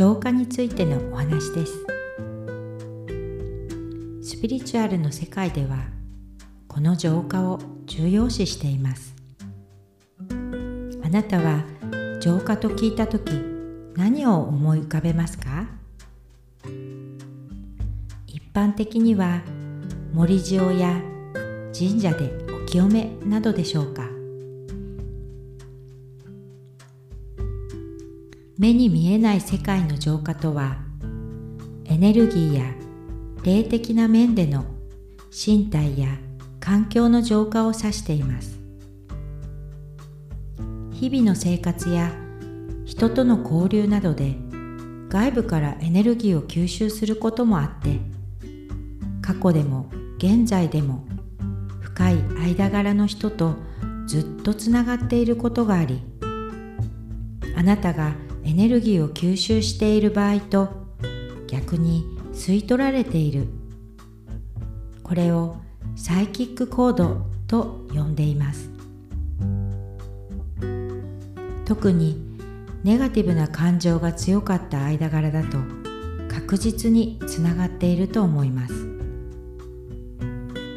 浄化についてのお話です。スピリチュアルの世界ではこの浄化を重要視しています。あなたは浄化と聞いた時何を思い浮かべますか？一般的には森塩や神社でお清めなどでしょうか？目に見えない世界の浄化とはエネルギーや霊的な面での身体や環境の浄化を指しています。日々の生活や人との交流などで外部からエネルギーを吸収することもあって過去でも現在でも深い間柄の人とずっとつながっていることがありあなたがエネルギーを吸収している場合と逆に吸い取られている。これをサイキックコードと呼んでいます。特にネガティブな感情が強かった間柄だと確実につながっていると思います。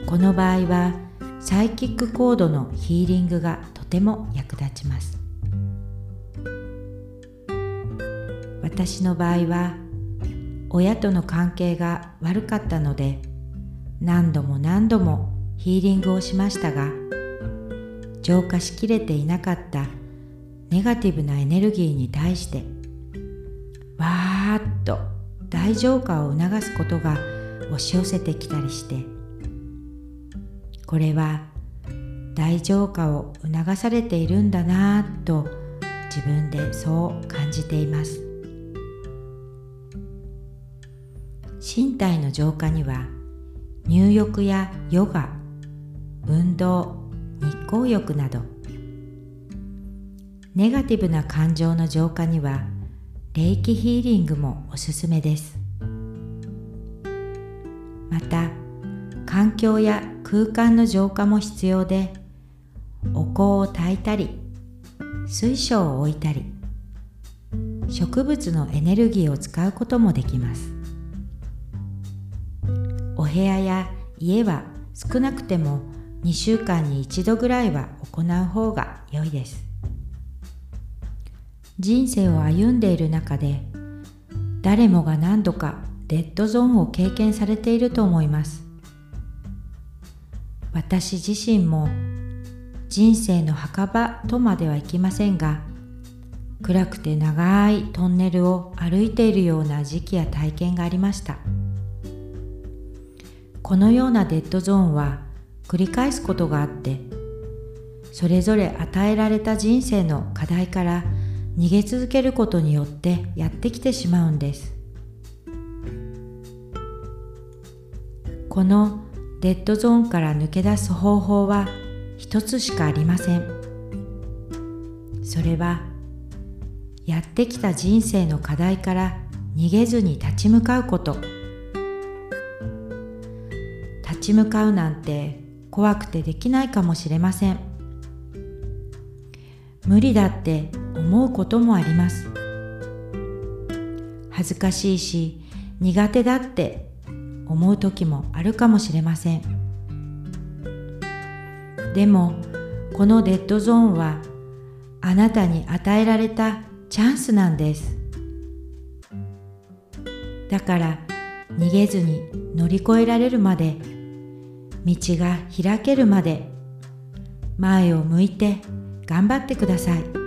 この場合はサイキックコードのヒーリングがとても役立ちます。私の場合は親との関係が悪かったので何度も何度もヒーリングをしましたが浄化しきれていなかったネガティブなエネルギーに対してわーっと大浄化を促すことが押し寄せてきたりしてこれは大浄化を促されているんだなぁと自分でそう感じています。身体の浄化には入浴やヨガ運動日光浴などネガティブな感情の浄化には霊気ヒーリングもおすすめです。また環境や空間の浄化も必要でお香を焚いたり水晶を置いたり植物のエネルギーを使うこともできます。部屋や家は少なくても2週間に1度ぐらいは行う方が良いです。人生を歩んでいる中で誰もが何度かデッドゾーンを経験されていると思います。私自身も人生の墓場とまではいきませんが暗くて長いトンネルを歩いているような時期や体験がありました。このようなデッドゾーンは繰り返すことがあってそれぞれ与えられた人生の課題から逃げ続けることによってやってきてしまうんです。このデッドゾーンから抜け出す方法は一つしかありません。それはやってきた人生の課題から逃げずに立ち向かうこと。ち向かうなんて怖くてできないかもしれません。無理だって思うこともあります。恥ずかしいし苦手だって思う時もあるかもしれません。でもこのデッドゾーンはあなたに与えられたチャンスなんです。だから逃げずに乗り越えられるまで道が開けるまで前を向いて頑張ってください。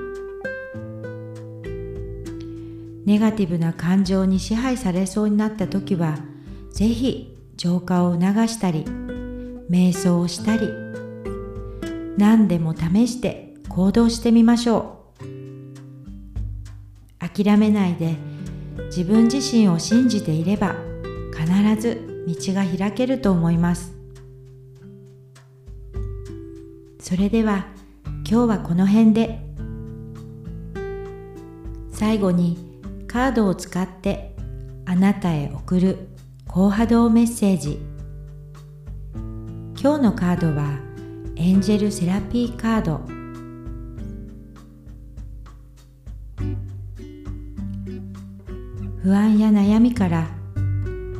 ネガティブな感情に支配されそうになった時は是非浄化を促したり瞑想をしたり何でも試して行動してみましょう諦めないで自分自身を信じていれば必ず道が開けると思いますそれでは今日はこの辺で。最後にカードを使ってあなたへ送る高波動メッセージ。今日のカードはエンジェルセラピーカード。不安や悩みから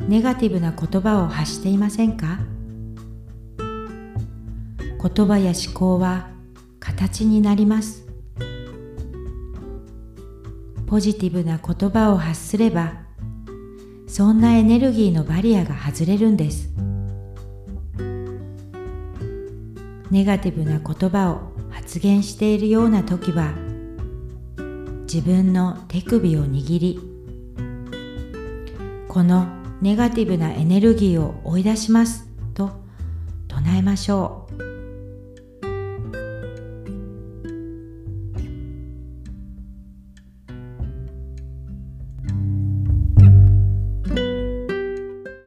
ネガティブな言葉を発していませんか？言葉や思考は形になります。ポジティブな言葉を発すればそんなエネルギーのバリアが外れるんです。ネガティブな言葉を発言しているような時は自分の手首を握りこのネガティブなエネルギーを追い出しますと唱えましょう。